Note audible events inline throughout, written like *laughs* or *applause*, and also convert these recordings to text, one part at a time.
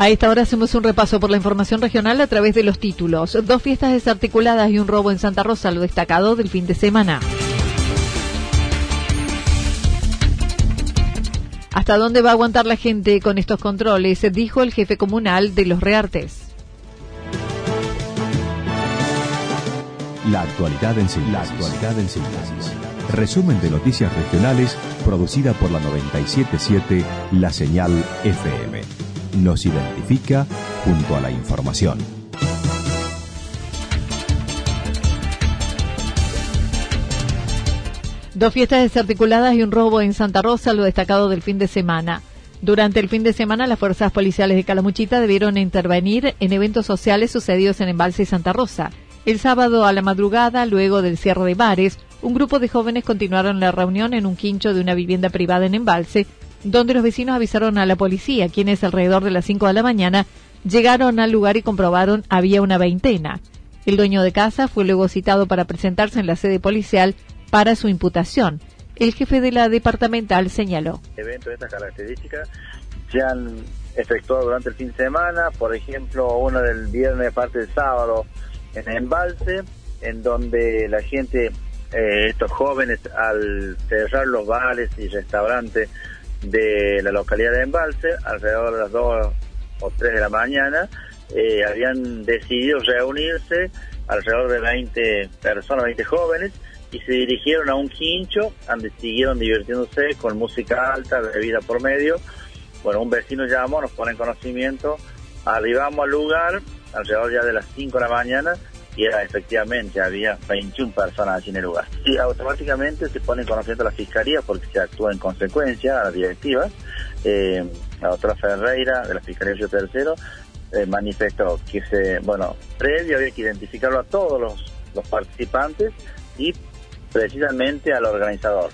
A esta hora hacemos un repaso por la información regional a través de los títulos. Dos fiestas desarticuladas y un robo en Santa Rosa, lo destacado del fin de semana. ¿Hasta dónde va a aguantar la gente con estos controles? Dijo el jefe comunal de los Reartes. La actualidad en síntesis. Resumen de noticias regionales producida por la 977 La Señal FM nos identifica junto a la información. Dos fiestas desarticuladas y un robo en Santa Rosa, lo destacado del fin de semana. Durante el fin de semana, las fuerzas policiales de Calamuchita debieron intervenir en eventos sociales sucedidos en Embalse y Santa Rosa. El sábado a la madrugada, luego del cierre de bares, un grupo de jóvenes continuaron la reunión en un quincho de una vivienda privada en Embalse, donde los vecinos avisaron a la policía, quienes alrededor de las 5 de la mañana llegaron al lugar y comprobaron había una veintena. El dueño de casa fue luego citado para presentarse en la sede policial para su imputación. El jefe de la departamental señaló. Eventos de estas características se han efectuado durante el fin de semana, por ejemplo, uno del viernes, parte del sábado, en Embalse, en donde la gente, eh, estos jóvenes, al cerrar los bares y restaurantes, de la localidad de Embalse, alrededor de las 2 o 3 de la mañana, eh, habían decidido reunirse alrededor de 20 personas, 20 jóvenes, y se dirigieron a un quincho, donde siguieron divirtiéndose con música alta, bebida por medio. Bueno, un vecino llamó, nos pone en conocimiento, arribamos al lugar, alrededor ya de las 5 de la mañana, y era efectivamente, había 21 personas allí en el lugar. Y automáticamente se pone en conocimiento a la Fiscalía porque se actúa en consecuencia a las directivas. Eh, la doctora Ferreira de la Fiscalía Río Tercero eh, manifestó que se, bueno, previo había que identificarlo a todos los, los participantes y precisamente al organizador.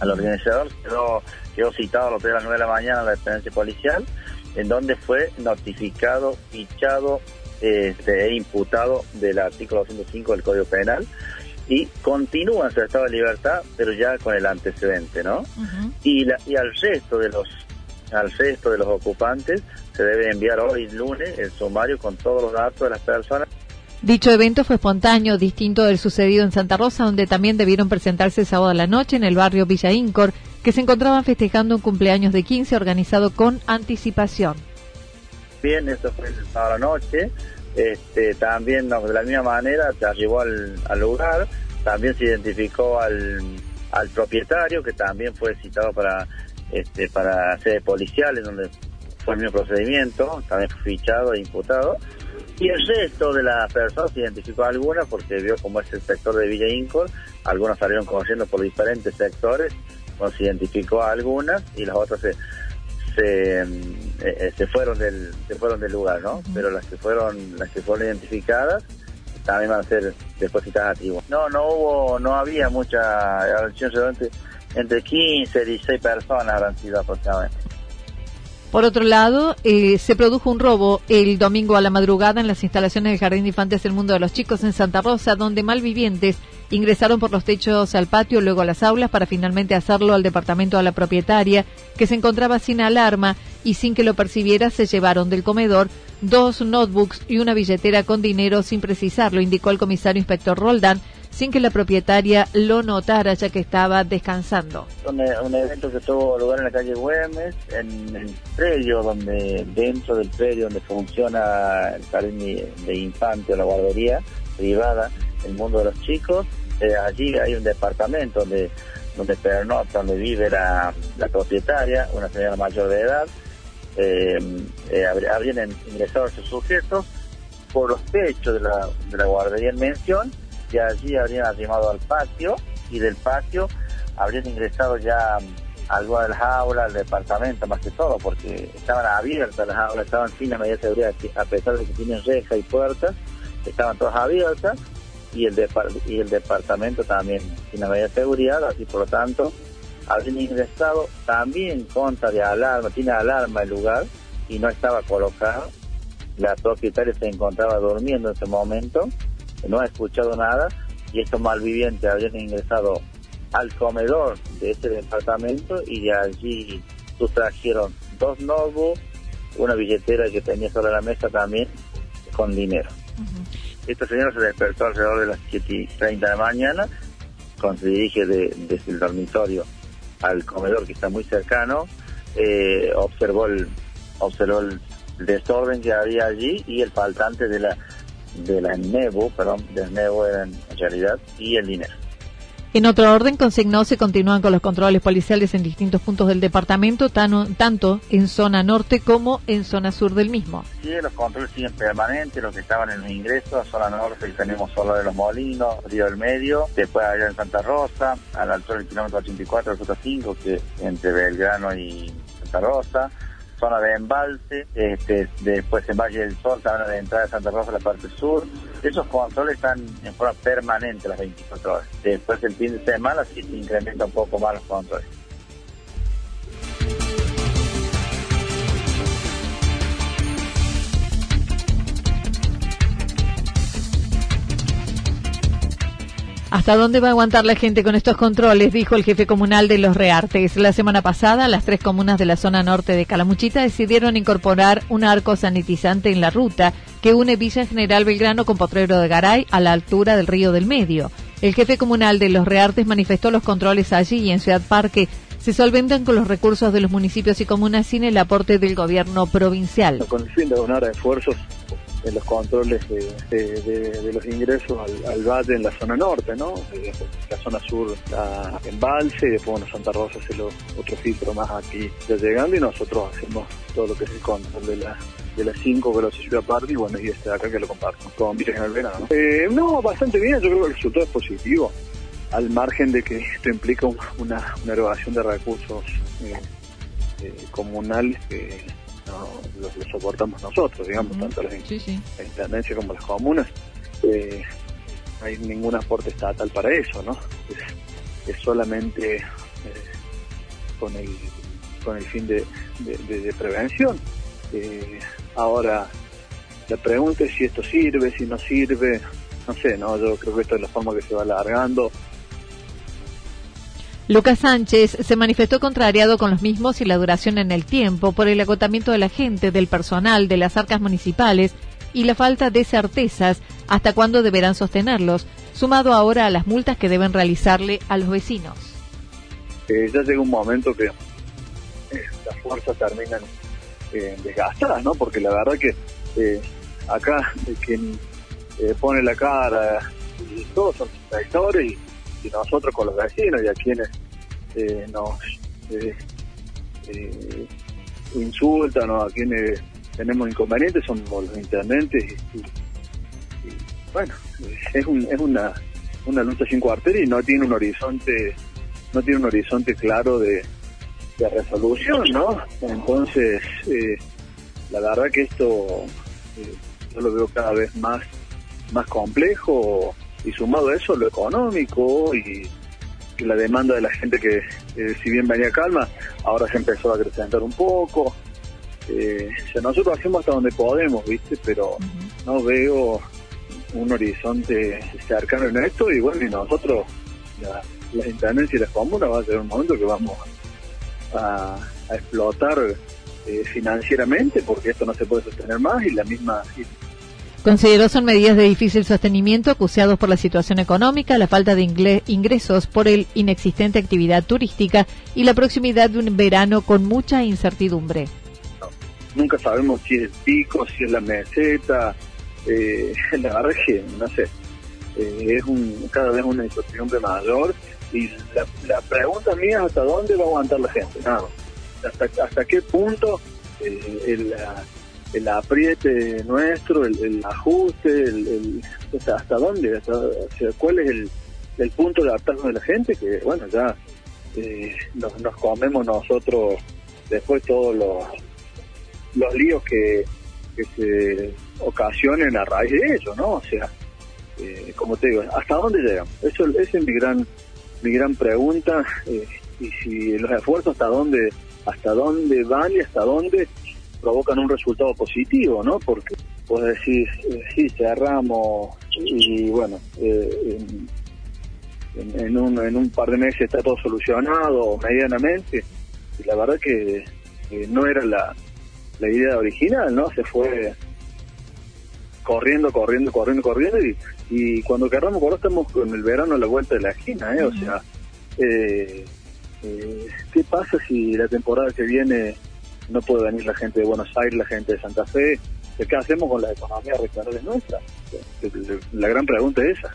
Al organizador quedó, quedó citado a las 3 de las 9 de la mañana a la dependencia policial, en donde fue notificado, fichado este, imputado del artículo 205 del Código Penal y continúa en su estado de libertad, pero ya con el antecedente, ¿no? y, la, y al resto de los al resto de los ocupantes se debe enviar hoy lunes el sumario con todos los datos de las personas. Dicho evento fue espontáneo, distinto del sucedido en Santa Rosa, donde también debieron presentarse sábado a la noche en el barrio Villa Incor, que se encontraban festejando un cumpleaños de 15 organizado con anticipación bien, eso fue el sábado a noche. Este, también de la misma manera se arribó al, lugar, también se identificó al, al, propietario que también fue citado para este, para sede policial en donde fue el mismo procedimiento, también fue fichado e imputado. Y el resto de las personas se identificó algunas porque vio como es el sector de Villa Incor, algunas salieron conociendo por diferentes sectores, se identificó a algunas y las otras se, se, eh, eh, se fueron del se fueron del lugar no pero las que fueron las que fueron identificadas también van a ser depositadas a no no hubo no había mucha entre, entre 15 y 16 personas habrán sido aproximadamente. Por otro lado, eh, se produjo un robo el domingo a la madrugada en las instalaciones del Jardín de Infantes del Mundo de los Chicos en Santa Rosa, donde malvivientes Ingresaron por los techos al patio, luego a las aulas, para finalmente hacerlo al departamento de la propietaria, que se encontraba sin alarma y sin que lo percibiera se llevaron del comedor dos notebooks y una billetera con dinero sin precisarlo, indicó el comisario inspector Roldán, sin que la propietaria lo notara ya que estaba descansando. Un, un evento que tuvo lugar en la calle Güemes, en el predio donde, dentro del predio donde funciona el jardín de infante o la guardería privada, el mundo de los chicos, eh, allí hay un departamento donde donde pernota, donde vive la, la propietaria, una señora mayor de edad, eh, eh, habrían ingresado a esos sujetos por los techos de la, de la guardería en mención y allí habrían arrimado al patio y del patio habrían ingresado ya a alguna de las aulas, al departamento más que todo, porque estaban abiertas las aulas, estaban sin la medida de seguridad, a pesar de que tienen reja y puertas, estaban todas abiertas y el, y el departamento también medida de seguridad, así por lo tanto habían ingresado también contra de alarma, tiene alarma el lugar y no estaba colocado. La propietaria se encontraba durmiendo en ese momento, no ha escuchado nada y estos malvivientes habían ingresado al comedor de ese departamento y de allí sustrajeron dos notebooks, una billetera que tenía sobre la mesa también con dinero. Esta señora se despertó alrededor de las 7 y 30 de la mañana, cuando se dirige desde el dormitorio al comedor que está muy cercano, eh, observó el observó el desorden que había allí y el faltante de la de la Nebo, perdón, del en realidad y el dinero. En otro orden, consignó se continúan con los controles policiales en distintos puntos del departamento, tanto en zona norte como en zona sur del mismo. Sí, los controles siguen permanentes, los que estaban en los ingresos, zona norte tenemos solo de los Molinos, Río del Medio, después allá en Santa Rosa, a la altura del kilómetro 84, ruta 5, que entre Belgrano y Santa Rosa, zona de embalse, este, después en Valle del Sol, zona de entrada de Santa Rosa, la parte sur. Esos controles están en forma permanente las 24 horas. Después el fin de semana sí se incrementa un poco más los controles. ¿Hasta dónde va a aguantar la gente con estos controles? Dijo el jefe comunal de Los Reartes. La semana pasada, las tres comunas de la zona norte de Calamuchita decidieron incorporar un arco sanitizante en la ruta que une Villa General Belgrano con Potrero de Garay a la altura del Río del Medio. El jefe comunal de Los Reartes manifestó los controles allí y en Ciudad Parque se solventan con los recursos de los municipios y comunas sin el aporte del gobierno provincial. Con el fin de donar esfuerzos en los controles de, los ingresos al, valle en la zona norte, ¿no? La zona sur está en Balse y después bueno, Santa Rosa hace otro filtro más aquí ya llegando y nosotros hacemos todo lo que es el control de la de las cinco que lo y bueno, y este de acá que lo comparto con Villa General Verano. ¿no? Eh, no, bastante bien, yo creo que el resultado es positivo, al margen de que esto implica una, una erogación de recursos eh, eh, comunales que lo, soportamos nosotros, digamos, tanto las intendencias como las comunas. Eh, no hay ningún aporte estatal para eso, ¿no? Es, solamente eh, con el con el fin de, prevención. Eh, ahora, la pregunta es si esto sirve, si no sirve, no sé, no, yo creo que esto es la forma que se va alargando Lucas Sánchez se manifestó contrariado con los mismos y la duración en el tiempo por el agotamiento de la gente, del personal, de las arcas municipales y la falta de certezas hasta cuándo deberán sostenerlos, sumado ahora a las multas que deben realizarle a los vecinos. Eh, ya llega un momento que eh, las fuerzas terminan eh, desgastadas, ¿no? Porque la verdad que acá quien pone la cara y todos son traidores y nosotros con los vecinos y a quienes eh, nos eh, eh, insultan o a quienes tenemos inconvenientes son los intendentes y, bueno es, un, es una, una lucha sin cuartel y no tiene un horizonte no tiene un horizonte claro de, de resolución no entonces la verdad que esto yo lo veo cada vez más más complejo y sumado a eso lo económico y la demanda de la gente que eh, si bien venía calma, ahora se empezó a acrecentar un poco. Eh, nosotros hacemos hasta donde podemos, ¿viste? Pero no veo un horizonte cercano en esto y bueno, y nosotros, la, las intendencias y las comunas va a ser un momento que vamos a, explotar eh, financieramente porque esto no se puede sostener más y la misma Consideró son medidas de difícil sostenimiento acuciados por la situación económica, la falta de ingresos por el inexistente actividad turística y la proximidad de un verano con mucha incertidumbre. nunca sabemos si es el pico, si es la meseta, eh, *laughs* la verdad no sé, eh, es un, cada vez una incertidumbre mayor y la, pregunta mía es hasta dónde va a aguantar la gente, nada, hasta, qué punto eh, el, el apriete nuestro, el, ajuste, el, hasta dónde, cuál es el, el punto de adaptarnos de la gente, que bueno, ya eh, nos, comemos nosotros después todos los, los líos que, que se ocasionen a raíz de ello, ¿no? O sea, eh, como te digo, ¿hasta dónde llegamos? Eso, esa es mi gran, mi gran pregunta, eh, y si los esfuerzos hasta dónde, hasta dónde van y hasta dónde provocan un resultado positivo, ¿no? Porque vos decís, eh, sí, cerramos y bueno, eh, en, un, en un par de meses está todo solucionado medianamente. Y la verdad que no era la, la idea original, ¿no? Se fue corriendo, corriendo, corriendo, corriendo y, y cuando querramos por estamos con el verano a la vuelta de la esquina, ¿eh? O sea, eh, eh, ¿qué pasa si la temporada que viene no puede venir la gente de Buenos Aires, la gente de Santa Fe. ¿Qué hacemos con la economía regional nuestra? La gran pregunta es esa.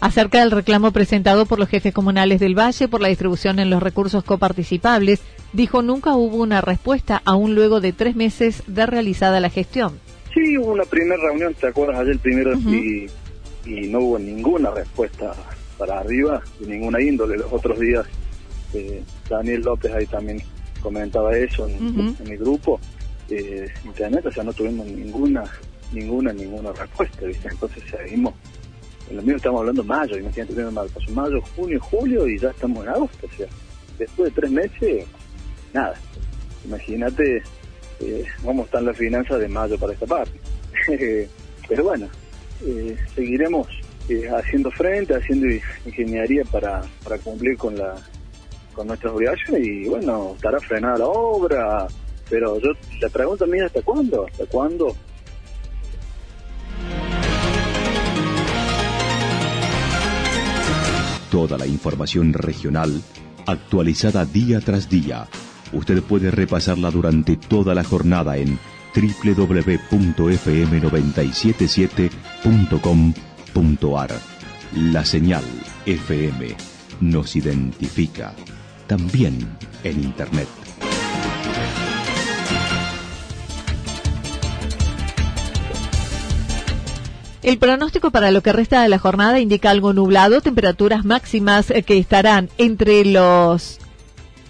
Acerca del reclamo presentado por los jefes comunales del Valle por la distribución en los recursos coparticipables, dijo nunca hubo una respuesta aún luego de tres meses de realizada la gestión. Sí, hubo una primera reunión, ¿te acuerdas? Ayer primero y, no hubo ninguna respuesta para arriba, de ninguna índole. Los otros días, eh, Daniel López ahí también comentaba eso en, mi grupo, eh, internet, o sea, no tuvimos ninguna, ninguna, ninguna respuesta, ¿viste? Entonces seguimos, en lo mismo estamos hablando mayo, imagínate, pasó mayo, junio, julio y ya estamos en agosto, o sea, después de tres meses, nada. Imagínate eh, cómo están las finanzas de mayo para esta parte. *laughs* Pero bueno, eh, seguiremos eh, haciendo frente, haciendo ingeniería para, para cumplir con la con nuestras obligaciones y bueno, estará frenada la obra, pero yo la pregunta mía hasta cuándo, hasta cuándo Toda la información regional actualizada día tras día. Usted puede repasarla durante toda la jornada en www.fm977.com.ar. La señal FM nos identifica también en Internet. El pronóstico para lo que resta de la jornada indica algo nublado, temperaturas máximas eh, que estarán entre los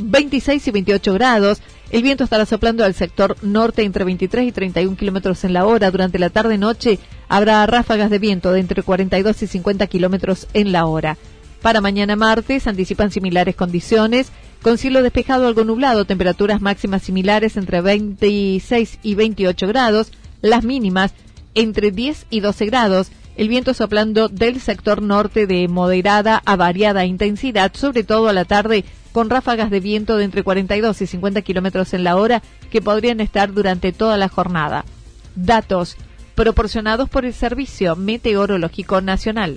26 y 28 grados. El viento estará soplando al sector norte entre 23 y 31 kilómetros en la hora. Durante la tarde-noche habrá ráfagas de viento de entre 42 y 50 kilómetros en la hora. Para mañana martes anticipan similares condiciones, con cielo despejado algo nublado, temperaturas máximas similares entre 26 y 28 grados, las mínimas entre 10 y 12 grados, el viento soplando del sector norte de moderada a variada intensidad, sobre todo a la tarde, con ráfagas de viento de entre 42 y 50 kilómetros en la hora que podrían estar durante toda la jornada. Datos proporcionados por el Servicio Meteorológico Nacional.